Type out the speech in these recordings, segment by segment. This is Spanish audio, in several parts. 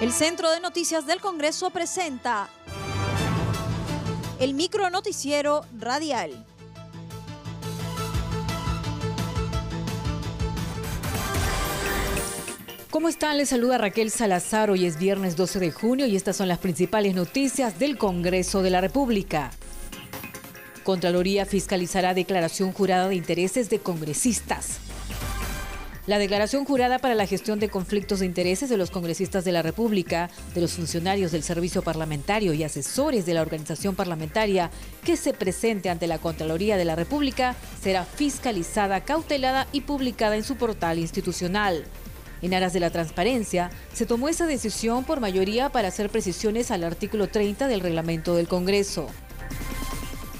El Centro de Noticias del Congreso presenta el micro noticiero radial. ¿Cómo están? Les saluda Raquel Salazar. Hoy es viernes 12 de junio y estas son las principales noticias del Congreso de la República. Contraloría fiscalizará declaración jurada de intereses de congresistas. La declaración jurada para la gestión de conflictos de intereses de los congresistas de la República, de los funcionarios del servicio parlamentario y asesores de la organización parlamentaria que se presente ante la Contraloría de la República será fiscalizada, cautelada y publicada en su portal institucional. En aras de la transparencia, se tomó esa decisión por mayoría para hacer precisiones al artículo 30 del reglamento del Congreso.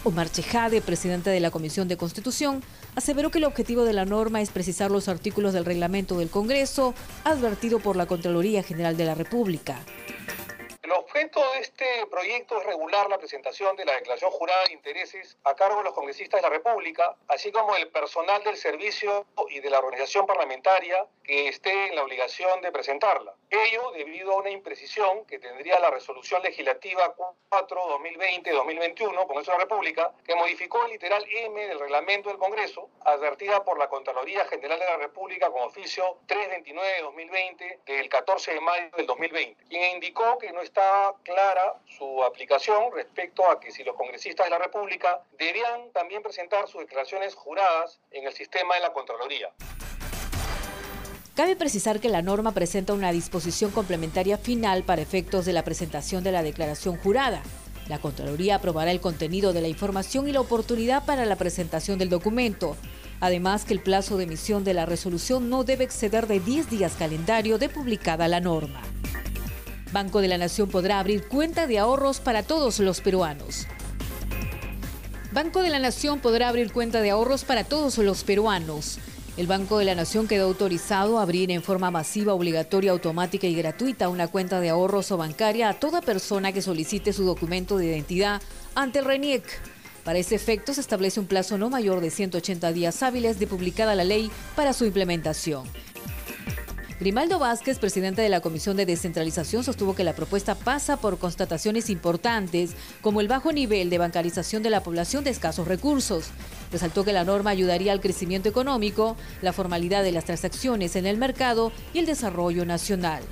Omar Chejade, presidente de la Comisión de Constitución, aseveró que el objetivo de la norma es precisar los artículos del reglamento del Congreso, advertido por la Contraloría General de la República. El objeto de este proyecto es regular la presentación de la declaración jurada de intereses a cargo de los congresistas de la República, así como del personal del servicio y de la organización parlamentaria que esté en la obligación de presentarla. Ello debido a una imprecisión que tendría la resolución legislativa 4-2020-2021, Congreso de la República, que modificó el literal M del reglamento del Congreso, advertida por la Contraloría General de la República con oficio 329-2020 del 14 de mayo del 2020, quien indicó que no estaba clara su aplicación respecto a que si los congresistas de la República debían también presentar sus declaraciones juradas en el sistema de la Contraloría. Cabe precisar que la norma presenta una disposición complementaria final para efectos de la presentación de la declaración jurada. La Contraloría aprobará el contenido de la información y la oportunidad para la presentación del documento. Además que el plazo de emisión de la resolución no debe exceder de 10 días calendario de publicada la norma. Banco de la Nación podrá abrir cuenta de ahorros para todos los peruanos. Banco de la Nación podrá abrir cuenta de ahorros para todos los peruanos. El Banco de la Nación quedó autorizado a abrir en forma masiva, obligatoria, automática y gratuita una cuenta de ahorros o bancaria a toda persona que solicite su documento de identidad ante el RENIEC. Para ese efecto se establece un plazo no mayor de 180 días hábiles de publicada la ley para su implementación. Grimaldo Vázquez, presidente de la Comisión de Descentralización, sostuvo que la propuesta pasa por constataciones importantes, como el bajo nivel de bancarización de la población de escasos recursos. Resaltó que la norma ayudaría al crecimiento económico, la formalidad de las transacciones en el mercado y el desarrollo nacional.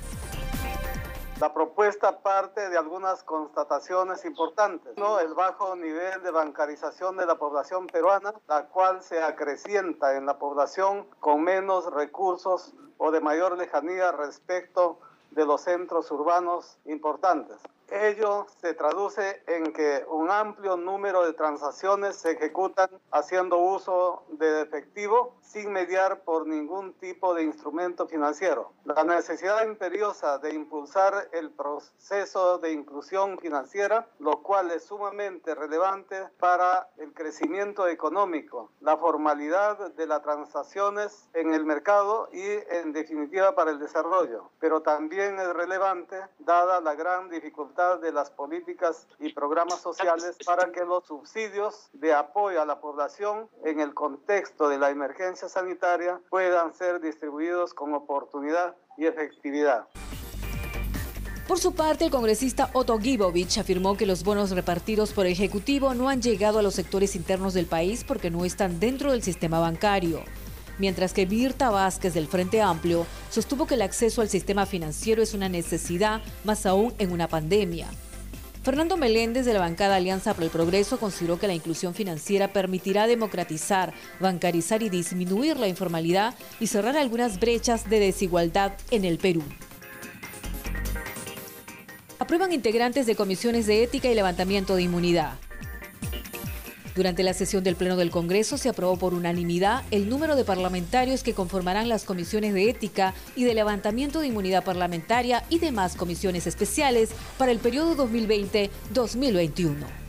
La propuesta parte de algunas constataciones importantes, ¿no? El bajo nivel de bancarización de la población peruana, la cual se acrecienta en la población con menos recursos o de mayor lejanía respecto de los centros urbanos importantes. Ello se traduce en que un amplio número de transacciones se ejecutan haciendo uso de efectivo sin mediar por ningún tipo de instrumento financiero. La necesidad imperiosa de impulsar el proceso de inclusión financiera, lo cual es sumamente relevante para el crecimiento económico, la formalidad de las transacciones en el mercado y en definitiva para el desarrollo. Pero también es relevante dada la gran dificultad de las políticas y programas sociales para que los subsidios de apoyo a la población en el contexto de la emergencia sanitaria puedan ser distribuidos con oportunidad y efectividad. Por su parte, el congresista Otto Gibovich afirmó que los bonos repartidos por el Ejecutivo no han llegado a los sectores internos del país porque no están dentro del sistema bancario mientras que Mirta Vázquez del Frente Amplio sostuvo que el acceso al sistema financiero es una necesidad, más aún en una pandemia. Fernando Meléndez de la bancada Alianza para el Progreso consideró que la inclusión financiera permitirá democratizar, bancarizar y disminuir la informalidad y cerrar algunas brechas de desigualdad en el Perú. Aprueban integrantes de comisiones de ética y levantamiento de inmunidad. Durante la sesión del Pleno del Congreso se aprobó por unanimidad el número de parlamentarios que conformarán las comisiones de ética y de levantamiento de inmunidad parlamentaria y demás comisiones especiales para el periodo 2020-2021.